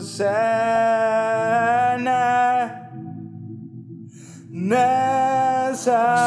sana nasa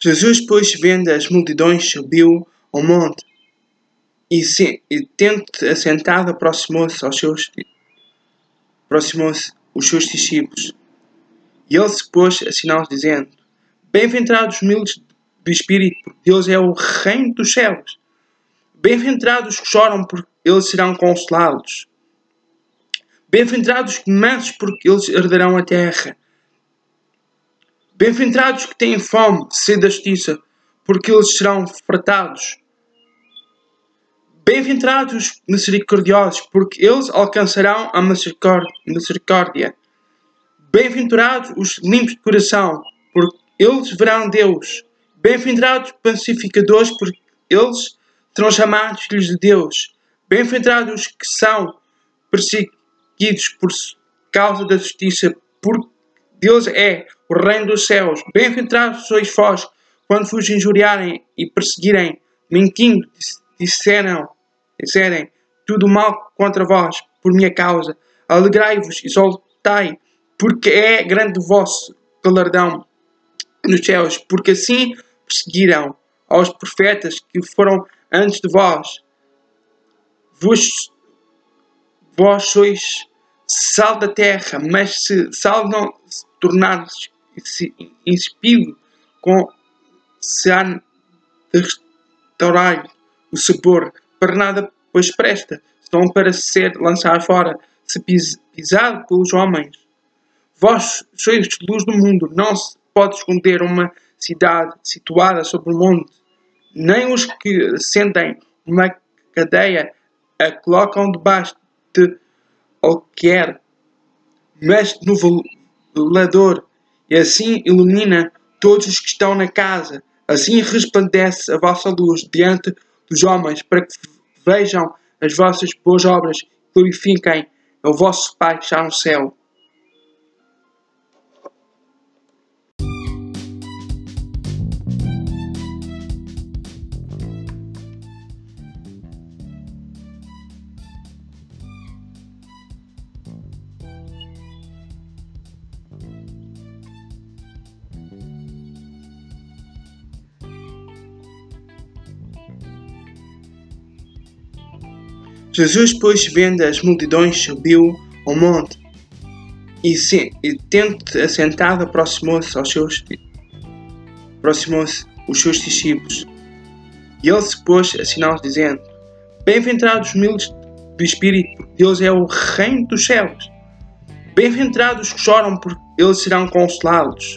Jesus, pois, vendo as multidões, subiu ao monte e, se, e tendo assentado, aproximou-se aos seus aproximou-se os seus discípulos. E ele se pôs a sinal dizendo: Bem-aventurados os humildes do espírito, porque Deus é o reino dos céus. Bem-aventurados os que choram, porque eles serão consolados. Bem-aventurados os mansos, porque eles herdarão a terra. Bem-aventurados que têm fome de sede da justiça, porque eles serão fartados. Bem-aventurados os misericordiosos, porque eles alcançarão a misericórdia. Bem-aventurados os limpos de coração, porque eles verão Deus. Bem-aventurados os pacificadores, porque eles serão chamados filhos de Deus. Bem-aventurados os que são perseguidos por causa da justiça, porque Deus é o reino dos céus. Bem-aventurados sois vós, quando vos injuriarem e perseguirem, mentindo, disseram, disserem tudo mal contra vós, por minha causa. Alegrai-vos, exaltai, porque é grande o vosso galardão nos céus, porque assim perseguiram aos profetas que foram antes de vós. Vos, vós sois sal da terra, mas se sal não se tornar se inspido com se há de restaurar o sabor, para nada pois presta, senão para ser lançado fora, se pis, pisado pelos homens. Vós sois luz do mundo, não se pode esconder uma cidade situada sobre o monte, nem os que sentem uma cadeia a colocam debaixo de alquer, mas no velador, e assim ilumina todos os que estão na casa. Assim resplandece a vossa luz diante dos homens, para que vejam as vossas boas obras e glorifiquem o vosso Pai que está no céu. Jesus, pois, vendo as multidões, subiu ao monte e, se, e tendo assentado, aproximou-se aos seus aproximou-se os seus discípulos. E ele se pôs a sinal dizendo: Bem-aventurados os humildes do espírito, porque Deus é o reino dos céus. Bem-aventurados que choram, porque eles serão consolados.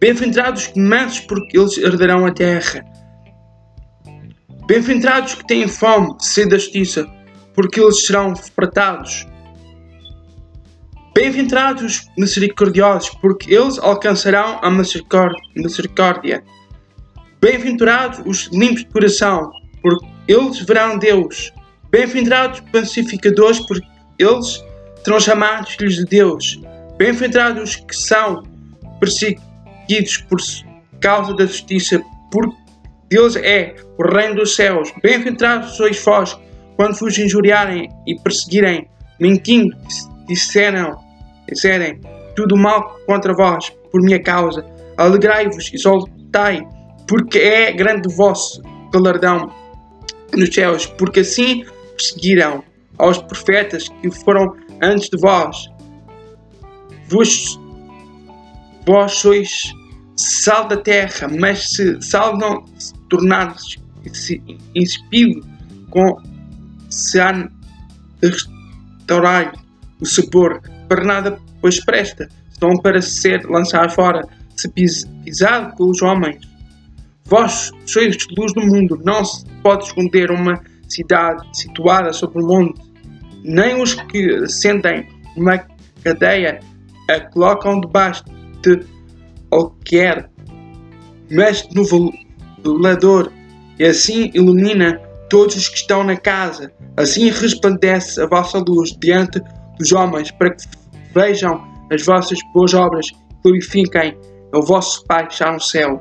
Bem-aventurados que mansos, porque eles herdarão a terra. Bem-aventurados que têm fome de sede da justiça, porque eles serão fratados. Bem-aventurados misericordiosos, porque eles alcançarão a misericórdia. Bem-aventurados os limpos de coração, porque eles verão Deus. Bem-aventurados pacificadores, porque eles serão chamados filhos de Deus. Bem-aventurados os que são perseguidos por causa da justiça, porque Deus é o reino dos céus. Bem-aventurados sois vós, quando vos injuriarem e perseguirem, mentindo, disseram, disserem tudo mal contra vós, por minha causa. Alegrai-vos, exaltai, porque é grande vosso galardão nos céus, porque assim perseguiram aos profetas que foram antes de vós. Vos, vós sois sal da terra, mas se sal não se tornar insipido, com se há restaurar o sabor, para nada pois presta, senão para ser lançado fora, se pisado pelos homens. Vós sois luz do mundo, não se pode esconder uma cidade situada sobre o monte, nem os que sentem uma cadeia a colocam debaixo de qualquer, mas no velador, e assim ilumina todos os que estão na casa. Assim resplandece a vossa luz diante dos homens, para que vejam as vossas boas obras e glorifiquem o vosso Pai que está no céu.